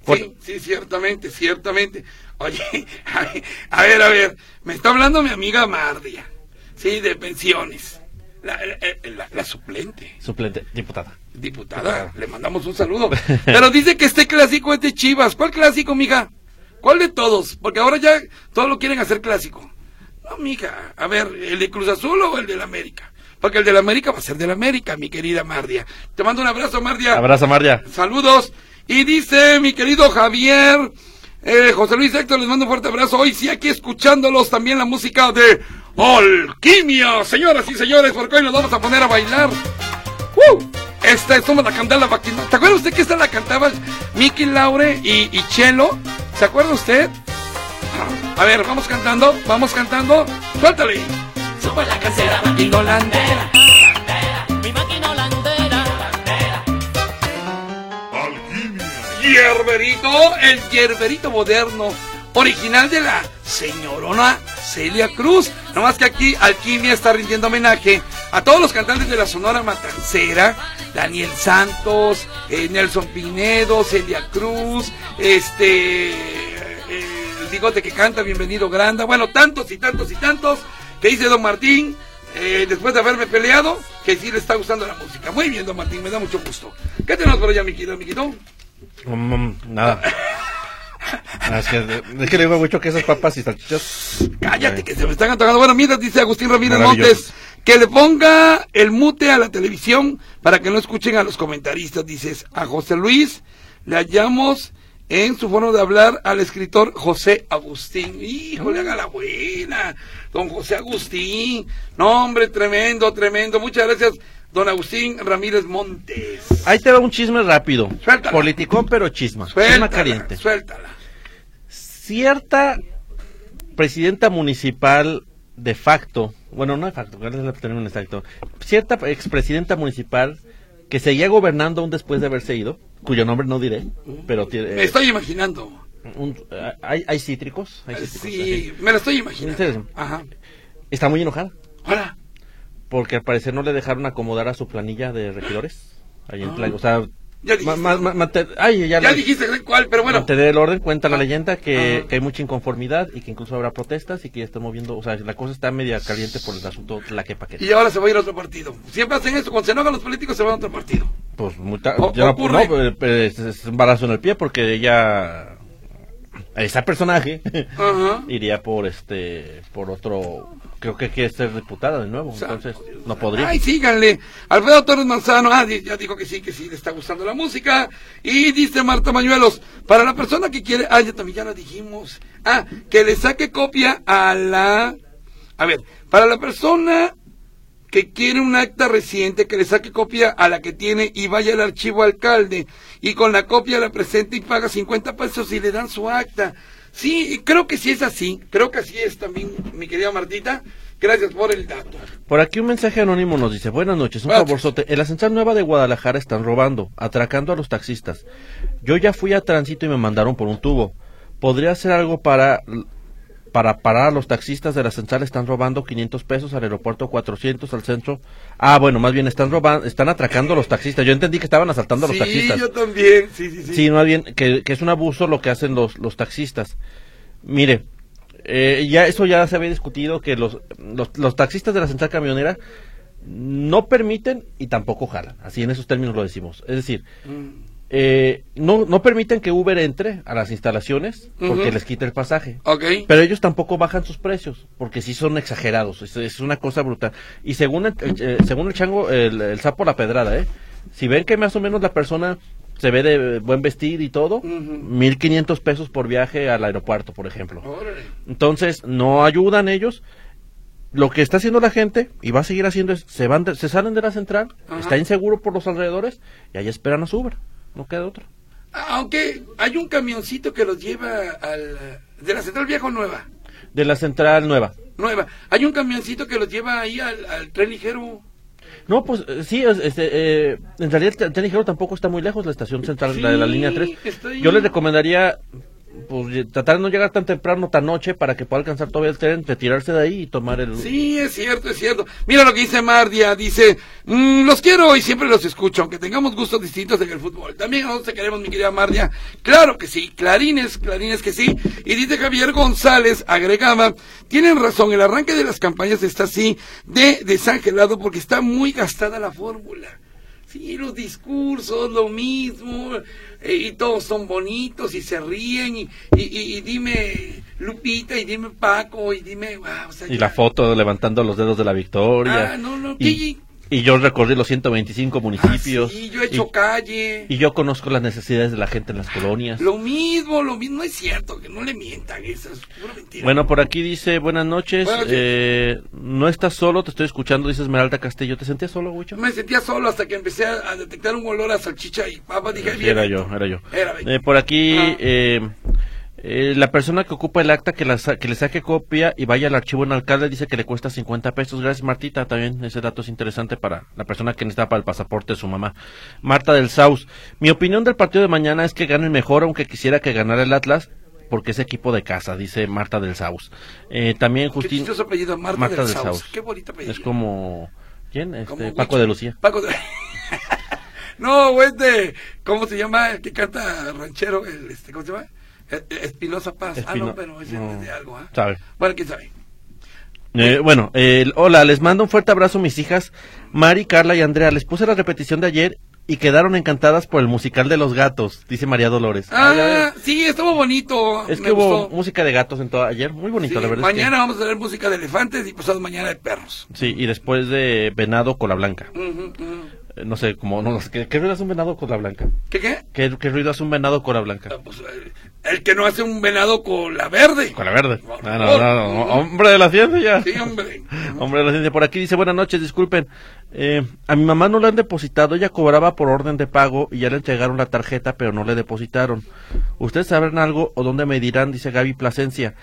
Por- Sí, sí, ciertamente, ciertamente. Oye, (laughs) a ver, a ver, a ver, me está hablando mi amiga Mardia, sí, de pensiones. La, la- la- la suplente, Suplente, diputada. diputada, le mandamos un saludo. Pero dice que este clásico es de Chivas. ¿Cuál clásico, mija? ¿Cuál de todos? Porque ahora ya todos lo quieren hacer clásico. No, mija, a ver, ¿el de Cruz Azul o el del América? porque el de la América va a ser de la América, mi querida Mardia. Te mando un abrazo, Mardia. Abrazo, Mardia. Saludos. Y dice mi querido Javier, eh, José Luis Héctor, les mando un fuerte abrazo. Hoy sí, aquí escuchándolos también la música de Alquimia. Señoras y señores, porque hoy nos vamos a poner a bailar. ¡Uh! Esta es como la cantaba la ¿Te acuerda usted que esta la cantaba Miki Laure y, y Chelo? ¿Se acuerda usted? A ver, vamos cantando, vamos cantando. Suéltale. Sube la casera, Y holandera. mi máquina holandera. Hierberito, el hierberito moderno, original de la señorona Celia Cruz. Nomás que aquí Alquimia está rindiendo homenaje a todos los cantantes de la Sonora Matancera, Daniel Santos, eh, Nelson Pinedo, Celia Cruz, este, eh, el bigote que canta, bienvenido Granda, bueno, tantos y tantos y tantos, que dice Don Martín, eh, después de haberme peleado, que sí le está gustando la música. Muy bien, Don Martín, me da mucho gusto. ¿Qué tenemos por allá, mi querido amiguito? Mm, nada. Es, que, es que le digo mucho que esas papas y salchichas. Cállate, Ay. que se me están antojando. Bueno, mira, dice Agustín Ramírez. Montes, que le ponga el mute a la televisión para que no escuchen a los comentaristas. Dices, a José Luis le hallamos en su forma de hablar al escritor José Agustín. Híjole, haga la buena, don José Agustín. No, hombre, tremendo, tremendo. Muchas gracias, don Agustín Ramírez Montes. Ahí te va un chisme rápido. Suéltala. Politicón, pero chisma. Chisma Suéltala, caliente. suéltala. Cierta presidenta municipal de facto, bueno, no de facto, ¿cuál es el término exacto? Cierta expresidenta municipal que seguía gobernando aún después de haberse ido, cuyo nombre no diré, pero tiene, Me estoy imaginando. un- eh, hay, hay cítricos. Hay cítricos, Sí, así. me lo estoy imaginando. Ajá. Está muy enojada, Hola. porque al parecer no le dejaron acomodar a su planilla de regidores. Ahí en. Tla- o sea, Ya dijiste. ma- ma- ma- mante- ay, ya, Ya la- dijiste cuál, pero bueno. Mantener el orden, cuenta la leyenda que, Ajá. que hay mucha inconformidad y que incluso habrá protestas y que ya está moviendo, o sea, la cosa está media caliente por el asunto la que paquete. Y ahora se va a ir a otro partido. Siempre hacen eso. Cuando se enojan los políticos, se van a otro partido. Pues mucha, O- ya no- ocurre. no, eh, es, un balazo en el pie porque ella, ese personaje, (laughs) iría por este, por otro, creo que quiere ser diputada de nuevo, entonces no podría. Ay, síganle. Alfredo Torres Manzano, ah, ya dijo que sí, que sí, le está gustando la música. Y dice Marta Mañuelos, para la persona que quiere, ah, ya también ya lo dijimos. Ah, que le saque copia a la, a ver, para la persona que quiere un acta reciente, que le saque copia a la que tiene y vaya al archivo alcalde y con la copia la presente y paga 50 pesos y le dan su acta. Sí, creo que sí es así, creo que así es también, mi querida Martita. Gracias por el dato. Por aquí un mensaje anónimo nos dice, buenas noches, un Gracias. favorzote. En la central nueva de Guadalajara están robando, atracando a los taxistas. Yo ya fui a tránsito y me mandaron por un tubo. ¿Podría hacer algo para, para parar a los taxistas de la central? Están robando 500 pesos al aeropuerto, 400 al centro. Ah, bueno, más bien están robando, están atracando a los taxistas. Yo entendí que estaban asaltando a los sí, taxistas. yo también, sí, sí, sí. Sí, más bien que, que es un abuso lo que hacen los, los taxistas. Mire, eh, ya eso ya se había discutido que los, los, los taxistas de la central camionera no permiten y tampoco jalan. Así en esos términos lo decimos. Es decir, Mm, eh, no, no permiten que Uber entre a las instalaciones porque les quita el pasaje. Pero ellos tampoco bajan sus precios, porque sí son exagerados, es, es una cosa brutal. Y según el, eh, según el chango, el, el sapo la pedrada, ¿eh? Si ven que más o menos la persona se ve de buen vestir y todo, Ujú. 1500 pesos por viaje al aeropuerto, por ejemplo. Órale. Entonces, no ayudan ellos. Lo que está haciendo la gente, y va a seguir haciendo, es, se van de- se salen de la central, Ajá. está inseguro por los alrededores, y ahí esperan a su Uber. No queda otra. Aunque hay un camioncito que los lleva al... De la Central Vieja o Nueva. De la central nueva. Nueva. Hay un camioncito que los lleva ahí al, al tren ligero. No, pues eh, sí, es- este, eh, en realidad el tren ligero tampoco está muy lejos, la estación central, la de la línea 3. está ahí. Yo les recomendaría pues, tratar de no llegar tan temprano, tan noche, para que pueda alcanzar todavía el tren, retirarse de ahí y tomar el... Sí, es cierto, es cierto. Mira lo que dice Mardia, dice, "Mm, los quiero y siempre los escucho, aunque tengamos gustos distintos en el fútbol. También nosotros queremos, mi querida Mardia. Claro que sí, clarines, clarines que sí. Y dice Javier González, agregaba, tienen razón, el arranque de las campañas está así de desangelado porque está muy gastada la fórmula. Sí, los discursos, lo mismo, eh, y todos son bonitos y se ríen, y, y, dime, Lupita y dime Paco y dime... o sea, Y ya. la foto levantando los dedos de la victoria. Ah, no, no, y, ¿qué? Y yo recorrí los 125 municipios. Ah, sí, yo he hecho y, calle. y yo conozco las necesidades de la gente en las colonias. Lo mismo, lo mismo, no es cierto, que no le mientan, eso es pura mentira. Bueno, por aquí dice, buenas noches, Buenas noches. eh, no estás solo, te estoy escuchando, dice Esmeralda Castillo. ¿Te sentías solo, Huicho? Me sentía solo hasta que empecé a, a detectar un olor a salchicha y papa. Dije, Sí, era yo, era yo. Era. Eh, por aquí, Ah. eh, eh, la persona que ocupa el acta que, la que le saque copia y vaya al archivo en alcalde dice que le cuesta 50 pesos. Gracias, Martita. También ese dato es interesante para la persona que necesita para el pasaporte de su mamá. Marta del Saus. Mi opinión del partido de mañana es que ganen mejor, aunque quisiera que ganara el Atlas. Porque es equipo de casa, dice Marta del Saus. Eh, también Qué Justín. chistoso apellido, Marta, Marta del del Saus. Saus. Qué bonito apellido. Es como. ¿Quién? Este, Como Paco de Lucía. Paco de... (laughs) no, güey, este, ¿cómo se llama el que canta ranchero? El, este, ¿Cómo se llama? Espinosa Paz. ah, Espino- no, pero ese no. es de algo, ¿ah? Sabe. Bueno, quién sabe. Eh, bueno, eh, hola, les mando un fuerte abrazo a mis hijas, Mari, Carla y Andrea. Les puse la repetición de ayer y quedaron encantadas por el musical de los gatos, dice María Dolores. Ah, Ah, ves. sí, estuvo bonito. es que hubo gustó. música de gatos en todo ayer, muy bonito, Sí, la verdad. es que- mañana vamos a tener música de elefantes y pasado mañana de perros. sí, y después de Venado Cola Blanca. Eh, no sé, como, no, ¿qué, qué ruido hace un venado Cola Blanca? ¿Qué qué? ¿Qué, qué ruido hace un venado Cola Blanca? Ah, pues, eh, el que no hace un venado con la verde. Cola verde. Ah, no, favor. no, no, hombre de la ciencia. Sí, hombre. (laughs) Hombre de la ciencia, por aquí dice, buenas noches, disculpen. Eh, a mi mamá no le han depositado, ella cobraba por orden de pago y ya le entregaron la tarjeta, pero no le depositaron. ¿Ustedes saben algo o dónde me dirán? Dice Gaby Plasencia.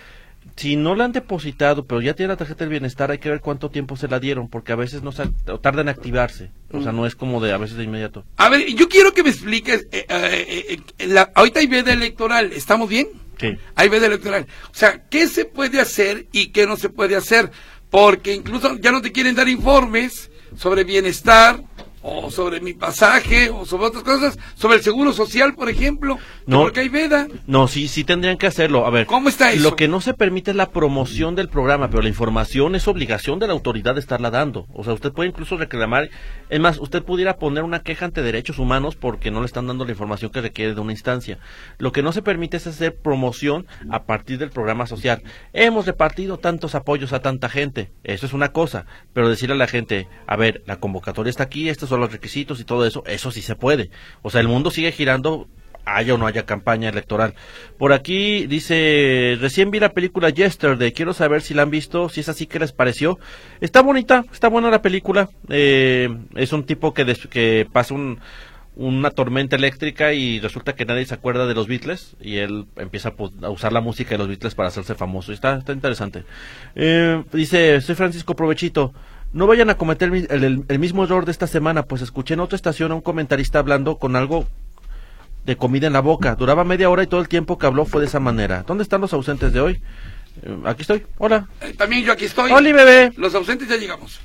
Si no le han depositado, pero ya tiene la tarjeta del bienestar, hay que ver cuánto tiempo se la dieron, porque a veces no se, o tarda en activarse. O sea, no es como de a veces de inmediato. A ver, yo quiero que me expliques. eh, eh, eh, la- ahorita hay veda electoral, ¿estamos bien? Sí. Hay veda electoral. O sea, ¿qué se puede hacer y qué no se puede hacer? Porque incluso ya no te quieren dar informes sobre bienestar o sobre mi pasaje o sobre otras cosas, sobre el seguro social, por ejemplo. No. Porque hay veda. No, sí, sí tendrían que hacerlo. A ver, ¿Cómo está eso? Lo que no se permite es la promoción del programa, pero la información es obligación de la autoridad de estarla dando. O sea, usted puede incluso reclamar, es más, usted pudiera poner una queja ante derechos humanos porque no le están dando la información que requiere de una instancia. Lo que no se permite es hacer promoción a partir del programa social. Hemos repartido tantos apoyos a tanta gente. Eso es una cosa, pero decirle a la gente, a ver, la convocatoria está aquí, estos los requisitos y todo eso, eso sí se puede. O sea, el mundo sigue girando haya o no haya campaña electoral. Por aquí dice, recién vi la película Yesterday, quiero saber si la han visto, si es así, ¿qué les pareció? Está bonita, está buena la película, eh, es un tipo que, des- que pasa un, una tormenta eléctrica y resulta que nadie se acuerda de los Beatles y él empieza a usar la música de los Beatles para hacerse famoso. Está, está interesante. Eh, dice, soy Francisco Provechito. No vayan a cometer mi- el, el- el mismo error de esta semana, pues escuché en otra estación a un comentarista hablando con algo de comida en la boca. Duraba media hora y todo el tiempo que habló fue de esa manera. ¿Dónde están los ausentes de hoy? Eh, aquí estoy. Hola. Eh, también yo aquí estoy. Oli, bebé. Los ausentes ya llegamos.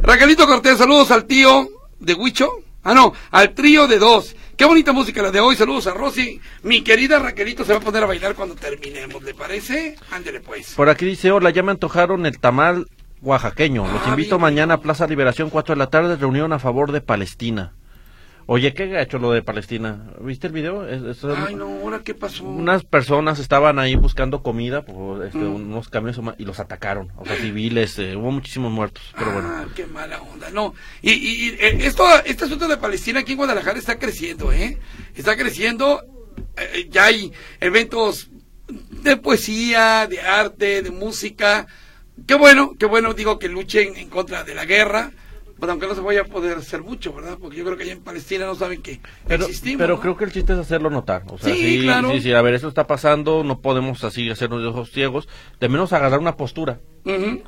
Raquelito Cortés, saludos al tío de Huicho. Ah, no, al trío de dos. Qué bonita música la de hoy. Saludos a Rosy. Mi querida Raquelito se va a poner a bailar cuando terminemos, ¿le parece? Ándele pues. Por aquí dice, hola, ya me antojaron el tamal oaxaqueño. Los Ah, invito mañana a Plaza Liberación, 4 de la tarde, reunión a favor de Palestina. Oye, ¿qué ha hecho lo de Palestina? ¿Viste el video? Es- es- Ay, no, ¿ahora qué pasó? Unas personas estaban ahí buscando comida, por, este, Mm. unos camiones y los atacaron. O sea, civiles, eh, hubo muchísimos muertos, pero bueno. Ah, qué mala onda. No, y, y- y, eh, esto, este asunto de Palestina aquí en Guadalajara está creciendo, ¿eh? Está creciendo. eh, ya hay eventos de poesía, de arte, de música. Qué bueno, qué bueno, digo, que luchen en contra de la guerra. Pues aunque no se vaya a poder hacer mucho, ¿verdad? Porque yo creo que allá en Palestina no saben que Pero, existimos. pero ¿no? creo que el chiste es hacerlo notar. O sea, Sí, sí, claro. sí, sí, a ver, eso está pasando, no podemos así hacernos de ojos ciegos, de menos agarrar una postura.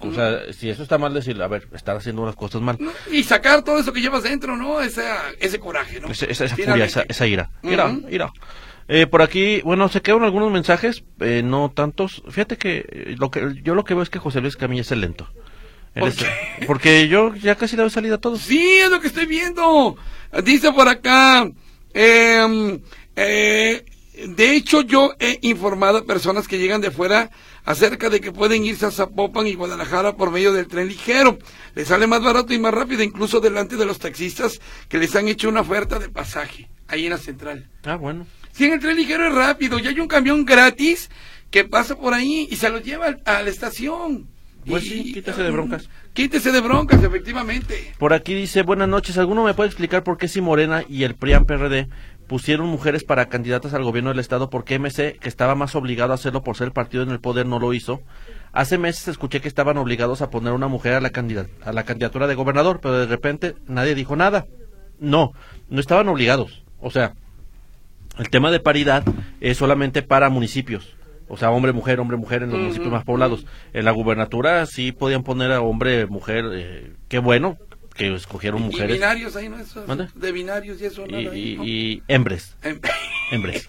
O sea, si eso está mal, decir, a ver, estar haciendo las cosas mal. Y sacar todo eso que llevas dentro, ¿no? Esa, ese coraje, ¿no? Esa, esa- esa furia, esa, esa ira. Ira. Eh, por aquí, bueno, se quedaron algunos mensajes, eh, no tantos. Fíjate que, eh, lo que yo lo que veo es que José Luis Camilla es el lento. Él ¿Por es- qué? Porque yo ya casi le doy salida a todos. Sí, es lo que estoy viendo. Dice por acá, em, eh, de hecho yo he informado a personas que llegan de fuera acerca de que pueden irse a Zapopan y Guadalajara por medio del tren ligero. Les sale más barato y más rápido, incluso delante de los taxistas que les han hecho una oferta de pasaje ahí en la central. Ah, bueno. Si en el tren ligero es rápido y hay un camión gratis que pasa por ahí y se lo lleva a la estación. Pues Y- sí, quítese de broncas. Quítese de broncas, efectivamente. Por aquí dice, buenas noches, ¿alguno me puede explicar por qué si Morena y el PRIAN PRD pusieron mujeres para candidatas al gobierno del estado, por qué MC, que estaba más obligado a hacerlo por ser el partido en el poder, no lo hizo? Hace meses escuché que estaban obligados a poner una mujer a la, a la candidatura de gobernador, pero de repente nadie dijo nada. No, no estaban obligados. O sea, el tema de paridad es solamente para municipios. O sea, hombre, mujer, hombre, mujer en los municipios más poblados. En la gubernatura sí podían poner a hombre, mujer. eh, qué bueno que escogieron Y mujeres. binarios ahí, ¿no? Eso, de binarios y eso, Y, ahí, y, ¿no? y hembres. Em- (laughs) (laughs) Hembres.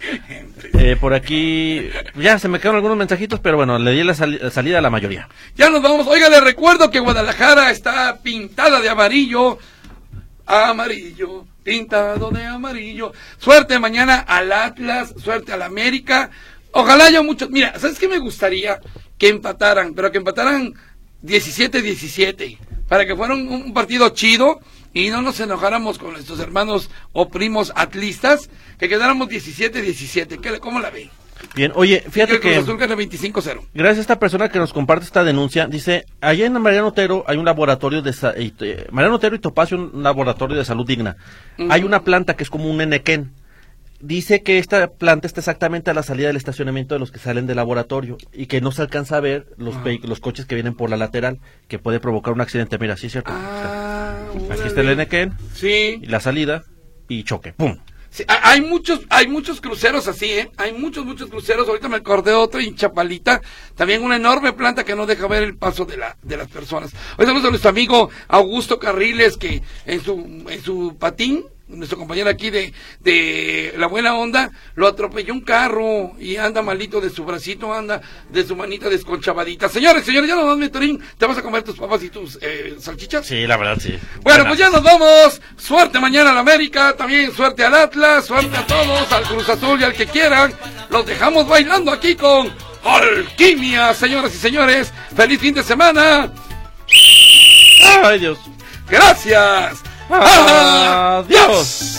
Eh, por aquí ya se me quedaron algunos mensajitos, pero bueno, le di la, la salida a la mayoría. Ya nos vamos. Oiga, les recuerdo que Guadalajara está pintada de amarillo. Amarillo, pintado de amarillo. Suerte mañana al Atlas, suerte al América. Ojalá haya muchos. Mira, ¿sabes qué me gustaría? Que empataran, pero que empataran 17-17. Para que fuera un, partido chido y no nos enojáramos con nuestros hermanos o primos atlistas. Que quedáramos 17-17. ¿Qué le- ¿Cómo la ven? Bien, oye, fíjate Cruz que Azul gana 25-0. gracias a esta persona que nos comparte esta denuncia, dice, allá en Mariano Otero hay un laboratorio de sa- y- eh, Mariano Otero y Topacio un laboratorio de salud digna. Hay una planta que es como un enequén. Dice que esta planta está exactamente a la salida del estacionamiento de los que salen del laboratorio y que no se alcanza a ver los, los coches que vienen por la lateral, que puede provocar un accidente. Mira, sí es cierto. Ah, Aquí está el enequén Sí. y la salida y choque. ¡Pum! Sí, ha- hay muchos, hay muchos cruceros así, ¿eh? Hay muchos, muchos cruceros. Ahorita me acordé otro en Chapalita. También una enorme planta que no deja ver el paso de la, de las personas. Hoy saludos a nuestro amigo Augusto Carriles, que en su, en su patín, nuestro compañero aquí de, de La Buena Onda, lo atropelló un carro y anda malito de su bracito, anda de su manita desconchavadita. Señores, señores, ya nos vamos, Torín. ¿Te vas a comer tus papas y tus eh, salchichas? Sí, la verdad, sí. Bueno, pues ya nos vamos. Suerte mañana al América, también suerte al Atlas, suerte a todos, al Cruz Azul y al que quieran. Los dejamos bailando aquí con Alquimia, señoras y señores. Feliz fin de semana. Ay, Dios. Gracias. Adiós.